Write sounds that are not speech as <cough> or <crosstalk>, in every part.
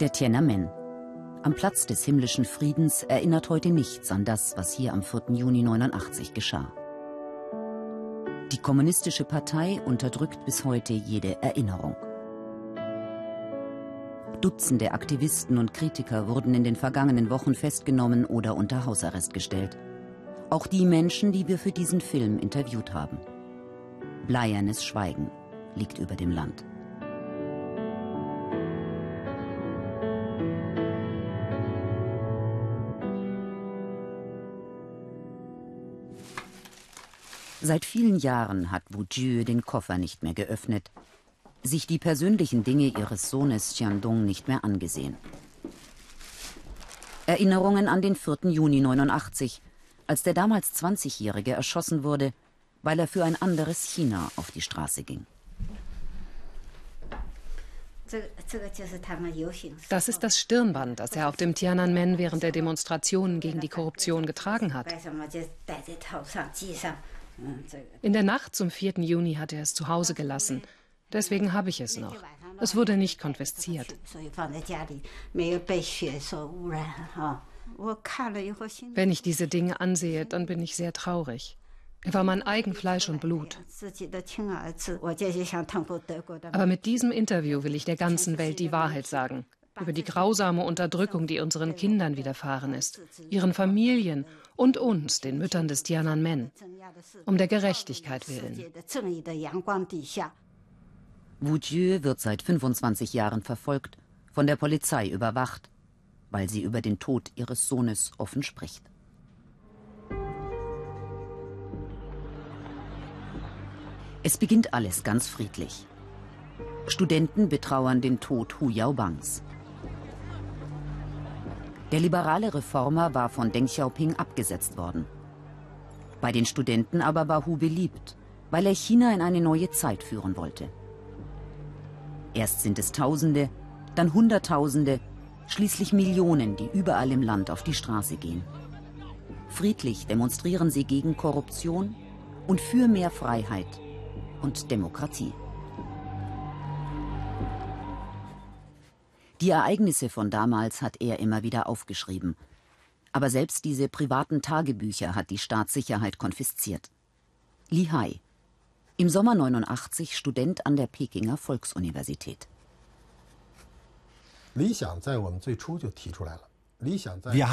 Der Tiananmen. Am Platz des himmlischen Friedens erinnert heute nichts an das, was hier am 4. Juni 89 geschah. Die Kommunistische Partei unterdrückt bis heute jede Erinnerung. Dutzende Aktivisten und Kritiker wurden in den vergangenen Wochen festgenommen oder unter Hausarrest gestellt. Auch die Menschen, die wir für diesen Film interviewt haben. Bleiernes Schweigen liegt über dem Land. Seit vielen Jahren hat Wu Jiu den Koffer nicht mehr geöffnet, sich die persönlichen Dinge ihres Sohnes Xiandong nicht mehr angesehen. Erinnerungen an den 4. Juni 89, als der damals 20-Jährige erschossen wurde, weil er für ein anderes China auf die Straße ging. Das ist das Stirnband, das er auf dem Tiananmen während der Demonstrationen gegen die Korruption getragen hat. In der Nacht zum 4. Juni hat er es zu Hause gelassen. Deswegen habe ich es noch. Es wurde nicht konfisziert. Wenn ich diese Dinge ansehe, dann bin ich sehr traurig. Er war mein eigen Fleisch und Blut. Aber mit diesem Interview will ich der ganzen Welt die Wahrheit sagen über die grausame Unterdrückung, die unseren Kindern widerfahren ist, ihren Familien und uns, den Müttern des Tiananmen, um der Gerechtigkeit willen. Wu Jiu wird seit 25 Jahren verfolgt, von der Polizei überwacht, weil sie über den Tod ihres Sohnes offen spricht. Es beginnt alles ganz friedlich. Studenten betrauern den Tod Hu Yaobangs. Der liberale Reformer war von Deng Xiaoping abgesetzt worden. Bei den Studenten aber war Hu beliebt, weil er China in eine neue Zeit führen wollte. Erst sind es Tausende, dann Hunderttausende, schließlich Millionen, die überall im Land auf die Straße gehen. Friedlich demonstrieren sie gegen Korruption und für mehr Freiheit und Demokratie. Die Ereignisse von damals hat er immer wieder aufgeschrieben. Aber selbst diese privaten Tagebücher hat die Staatssicherheit konfisziert. Li Hai, im Sommer 89 Student an der Pekinger Volksuniversität. Wir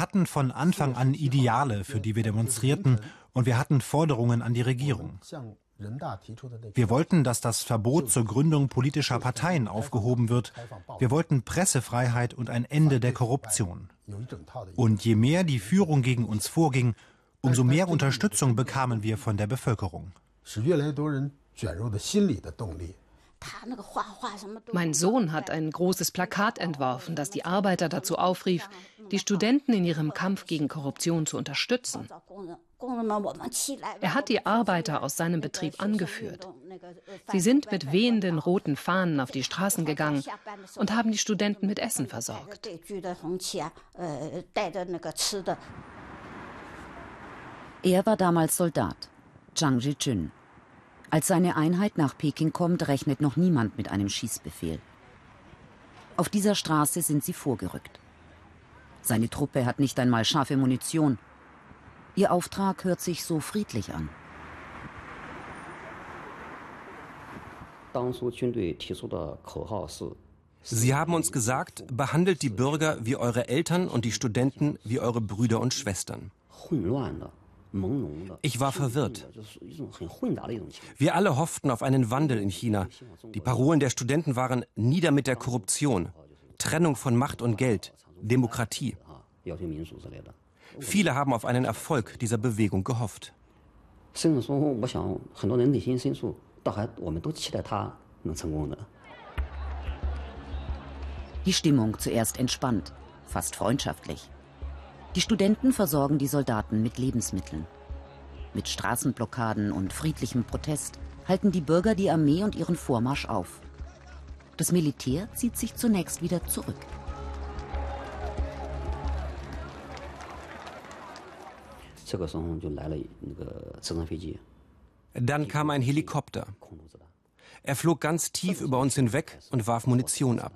hatten von Anfang an Ideale, für die wir demonstrierten, und wir hatten Forderungen an die Regierung. Wir wollten, dass das Verbot zur Gründung politischer Parteien aufgehoben wird. Wir wollten Pressefreiheit und ein Ende der Korruption. Und je mehr die Führung gegen uns vorging, umso mehr Unterstützung bekamen wir von der Bevölkerung. Mein Sohn hat ein großes Plakat entworfen, das die Arbeiter dazu aufrief, die Studenten in ihrem Kampf gegen Korruption zu unterstützen. Er hat die Arbeiter aus seinem Betrieb angeführt. Sie sind mit wehenden roten Fahnen auf die Straßen gegangen und haben die Studenten mit Essen versorgt. Er war damals Soldat, Zhang Zhichun. Als seine Einheit nach Peking kommt, rechnet noch niemand mit einem Schießbefehl. Auf dieser Straße sind sie vorgerückt. Seine Truppe hat nicht einmal scharfe Munition Ihr Auftrag hört sich so friedlich an. Sie haben uns gesagt, behandelt die Bürger wie eure Eltern und die Studenten wie eure Brüder und Schwestern. Ich war verwirrt. Wir alle hofften auf einen Wandel in China. Die Parolen der Studenten waren nieder mit der Korruption, Trennung von Macht und Geld, Demokratie. Viele haben auf einen Erfolg dieser Bewegung gehofft. Die Stimmung zuerst entspannt, fast freundschaftlich. Die Studenten versorgen die Soldaten mit Lebensmitteln. Mit Straßenblockaden und friedlichem Protest halten die Bürger die Armee und ihren Vormarsch auf. Das Militär zieht sich zunächst wieder zurück. Dann kam ein Helikopter. Er flog ganz tief über uns hinweg und warf Munition ab.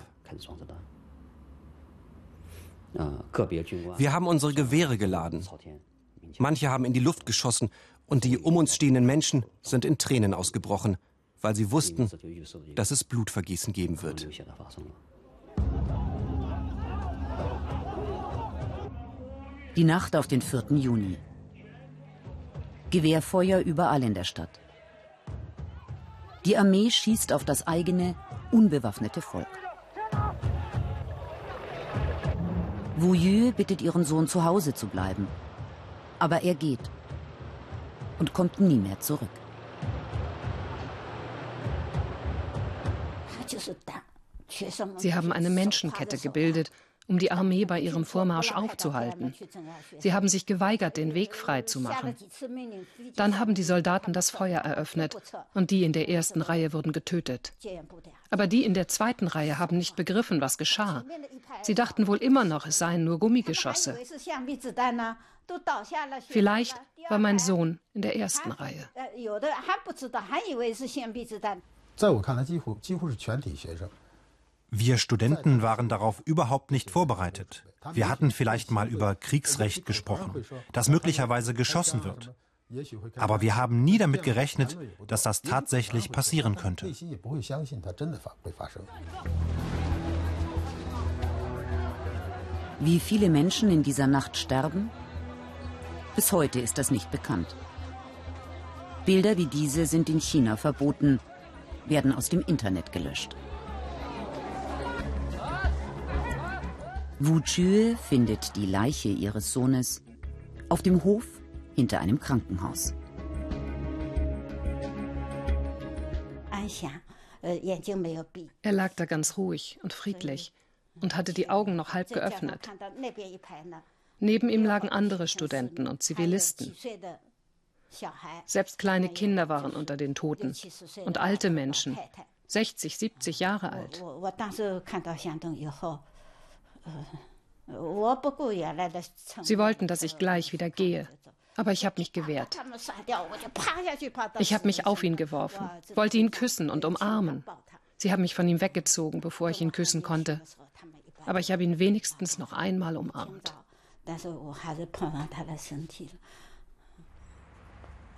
Wir haben unsere Gewehre geladen. Manche haben in die Luft geschossen und die um uns stehenden Menschen sind in Tränen ausgebrochen, weil sie wussten, dass es Blutvergießen geben wird. Die Nacht auf den 4. Juni. Gewehrfeuer überall in der Stadt. Die Armee schießt auf das eigene, unbewaffnete Volk. Wu Yue bittet ihren Sohn zu Hause zu bleiben. Aber er geht und kommt nie mehr zurück. Sie haben eine Menschenkette gebildet, um die Armee bei ihrem Vormarsch aufzuhalten. Sie haben sich geweigert, den Weg frei zu machen. Dann haben die Soldaten das Feuer eröffnet und die in der ersten Reihe wurden getötet. Aber die in der zweiten Reihe haben nicht begriffen, was geschah. Sie dachten wohl immer noch, es seien nur Gummigeschosse. Vielleicht war mein Sohn in der ersten Reihe. Wir Studenten waren darauf überhaupt nicht vorbereitet. Wir hatten vielleicht mal über Kriegsrecht gesprochen, das möglicherweise geschossen wird. Aber wir haben nie damit gerechnet, dass das tatsächlich passieren könnte. Wie viele Menschen in dieser Nacht sterben? Bis heute ist das nicht bekannt. Bilder wie diese sind in China verboten, werden aus dem Internet gelöscht. Wu Chue findet die Leiche ihres Sohnes auf dem Hof hinter einem Krankenhaus. Er lag da ganz ruhig und friedlich und hatte die Augen noch halb geöffnet. Neben ihm lagen andere Studenten und Zivilisten. Selbst kleine Kinder waren unter den Toten und alte Menschen, 60, 70 Jahre alt. Sie wollten, dass ich gleich wieder gehe, aber ich habe mich gewehrt. Ich habe mich auf ihn geworfen, wollte ihn küssen und umarmen. Sie haben mich von ihm weggezogen, bevor ich ihn küssen konnte. Aber ich habe ihn wenigstens noch einmal umarmt.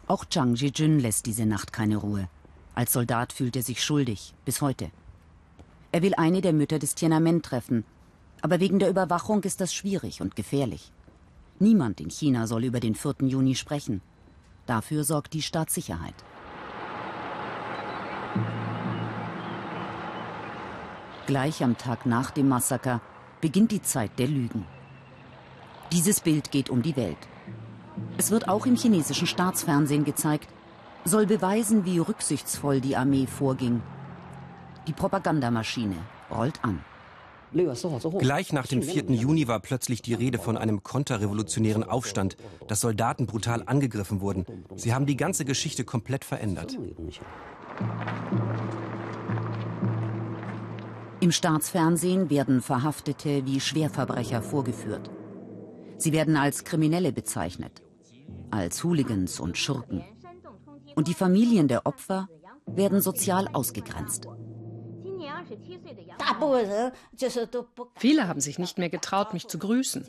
Auch Zhang Jijun lässt diese Nacht keine Ruhe. Als Soldat fühlt er sich schuldig, bis heute. Er will eine der Mütter des Tiananmen treffen, aber wegen der Überwachung ist das schwierig und gefährlich. Niemand in China soll über den 4. Juni sprechen. Dafür sorgt die Staatssicherheit. Gleich am Tag nach dem Massaker beginnt die Zeit der Lügen. Dieses Bild geht um die Welt. Es wird auch im chinesischen Staatsfernsehen gezeigt, soll beweisen, wie rücksichtsvoll die Armee vorging. Die Propagandamaschine rollt an. Gleich nach dem 4. Juni war plötzlich die Rede von einem konterrevolutionären Aufstand, dass Soldaten brutal angegriffen wurden. Sie haben die ganze Geschichte komplett verändert. Im Staatsfernsehen werden Verhaftete wie Schwerverbrecher vorgeführt. Sie werden als Kriminelle bezeichnet, als Hooligans und Schurken. Und die Familien der Opfer werden sozial ausgegrenzt. Viele haben sich nicht mehr getraut, mich zu grüßen.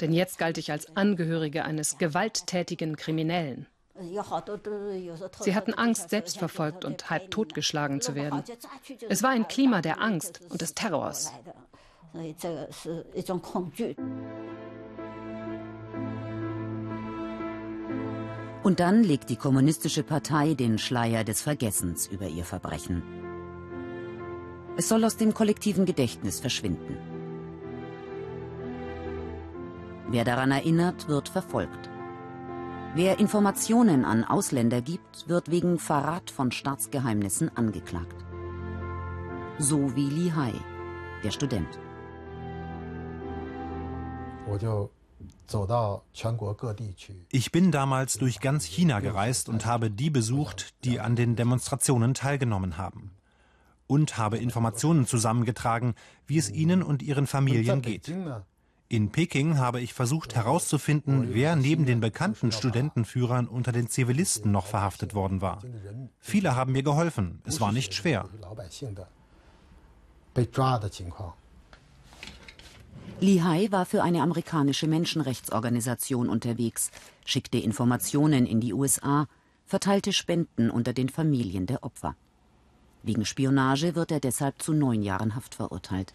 Denn jetzt galt ich als Angehörige eines gewalttätigen Kriminellen. Sie hatten Angst, selbst verfolgt und halb totgeschlagen zu werden. Es war ein Klima der Angst und des Terrors. Und dann legt die Kommunistische Partei den Schleier des Vergessens über ihr Verbrechen. Es soll aus dem kollektiven Gedächtnis verschwinden. Wer daran erinnert, wird verfolgt. Wer Informationen an Ausländer gibt, wird wegen Verrat von Staatsgeheimnissen angeklagt. So wie Li Hai, der Student. Ich bin damals durch ganz China gereist und habe die besucht, die an den Demonstrationen teilgenommen haben und habe Informationen zusammengetragen, wie es ihnen und ihren Familien geht. In Peking habe ich versucht herauszufinden, wer neben den bekannten Studentenführern unter den Zivilisten noch verhaftet worden war. Viele haben mir geholfen. Es war nicht schwer. Li Hai war für eine amerikanische Menschenrechtsorganisation unterwegs, schickte Informationen in die USA, verteilte Spenden unter den Familien der Opfer. Wegen Spionage wird er deshalb zu neun Jahren Haft verurteilt.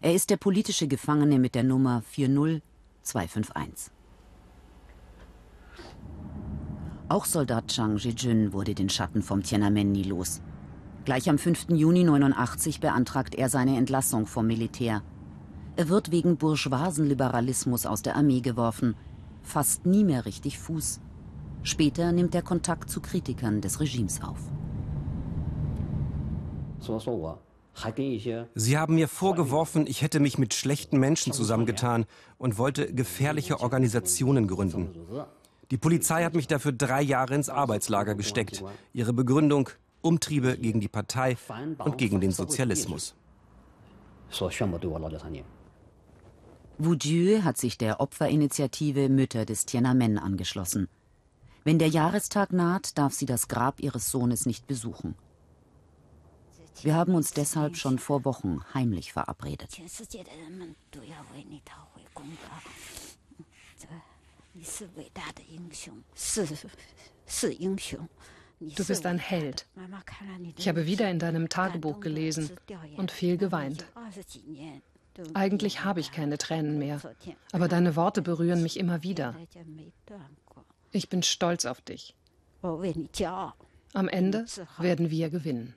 Er ist der politische Gefangene mit der Nummer 40251. Auch Soldat Chang Jejun wurde den Schatten vom Tiananmen nie los. Gleich am 5. Juni 89 beantragt er seine Entlassung vom Militär. Er wird wegen Bourgeoisenliberalismus aus der Armee geworfen, fast nie mehr richtig Fuß. Später nimmt er Kontakt zu Kritikern des Regimes auf. Sie haben mir vorgeworfen, ich hätte mich mit schlechten Menschen zusammengetan und wollte gefährliche Organisationen gründen. Die Polizei hat mich dafür drei Jahre ins Arbeitslager gesteckt. Ihre Begründung Umtriebe gegen die Partei und gegen den Sozialismus. Wu Jiu hat sich der Opferinitiative Mütter des Tiananmen angeschlossen. Wenn der Jahrestag naht, darf sie das Grab ihres Sohnes nicht besuchen. Wir haben uns deshalb schon vor Wochen heimlich verabredet. Du bist ein Held. Ich habe wieder in deinem Tagebuch gelesen und viel geweint. Eigentlich habe ich keine Tränen mehr, aber deine Worte berühren mich immer wieder. Ich bin stolz auf dich. Am Ende werden wir gewinnen.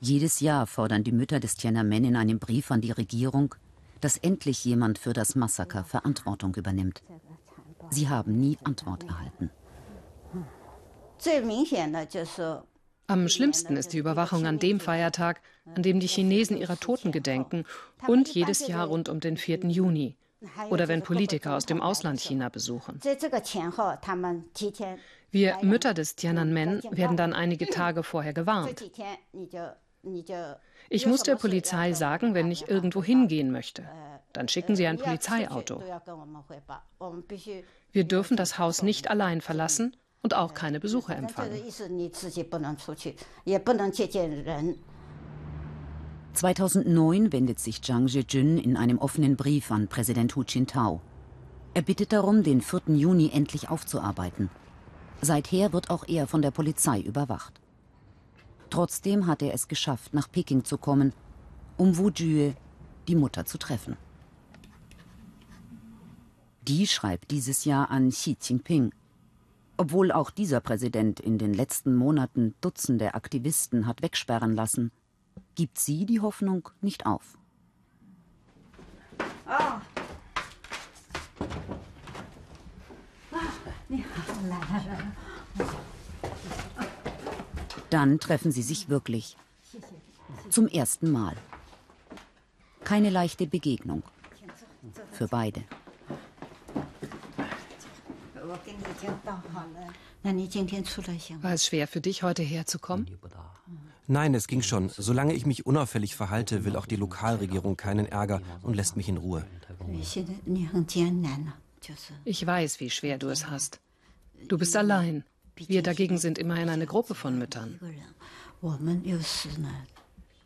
Jedes Jahr fordern die Mütter des Tiananmen in einem Brief an die Regierung, dass endlich jemand für das Massaker Verantwortung übernimmt. Sie haben nie Antwort erhalten. Am schlimmsten ist die Überwachung an dem Feiertag, an dem die Chinesen ihrer Toten gedenken und jedes Jahr rund um den 4. Juni oder wenn Politiker aus dem Ausland China besuchen. Wir Mütter des Tiananmen werden dann einige Tage vorher gewarnt. Ich muss der Polizei sagen, wenn ich irgendwo hingehen möchte. Dann schicken sie ein Polizeiauto. Wir dürfen das Haus nicht allein verlassen und auch keine Besucher empfangen. 2009 wendet sich Zhang Zhejun in einem offenen Brief an Präsident Hu Jintao. Er bittet darum, den 4. Juni endlich aufzuarbeiten. Seither wird auch er von der Polizei überwacht. Trotzdem hat er es geschafft, nach Peking zu kommen, um Wu Jue, die Mutter, zu treffen. Die schreibt dieses Jahr an Xi Jinping. Obwohl auch dieser Präsident in den letzten Monaten Dutzende Aktivisten hat wegsperren lassen, gibt sie die Hoffnung nicht auf. Oh. Dann treffen sie sich wirklich. Zum ersten Mal. Keine leichte Begegnung. Für beide. War es schwer für dich, heute herzukommen? Nein, es ging schon. Solange ich mich unauffällig verhalte, will auch die Lokalregierung keinen Ärger und lässt mich in Ruhe. Ich weiß, wie schwer du es hast. Du bist allein. Wir dagegen sind immerhin eine Gruppe von Müttern.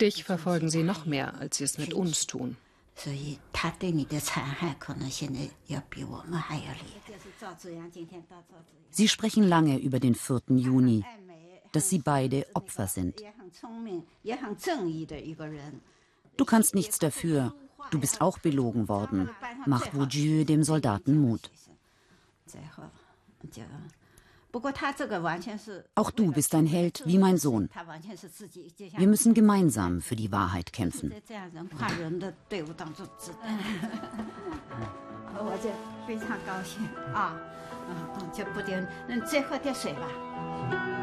Dich verfolgen sie noch mehr, als sie es mit uns tun. Sie sprechen lange über den 4. Juni, dass sie beide Opfer sind. Du kannst nichts dafür. Du bist auch belogen worden, macht Wujue dem Soldaten Mut. Auch du bist ein Held wie mein Sohn. Wir müssen gemeinsam für die Wahrheit kämpfen. <laughs>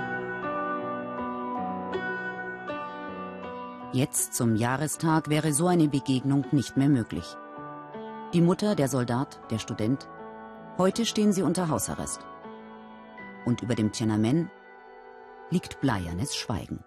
Jetzt zum Jahrestag wäre so eine Begegnung nicht mehr möglich. Die Mutter, der Soldat, der Student. Heute stehen sie unter Hausarrest. Und über dem Tiananmen liegt bleiernes Schweigen.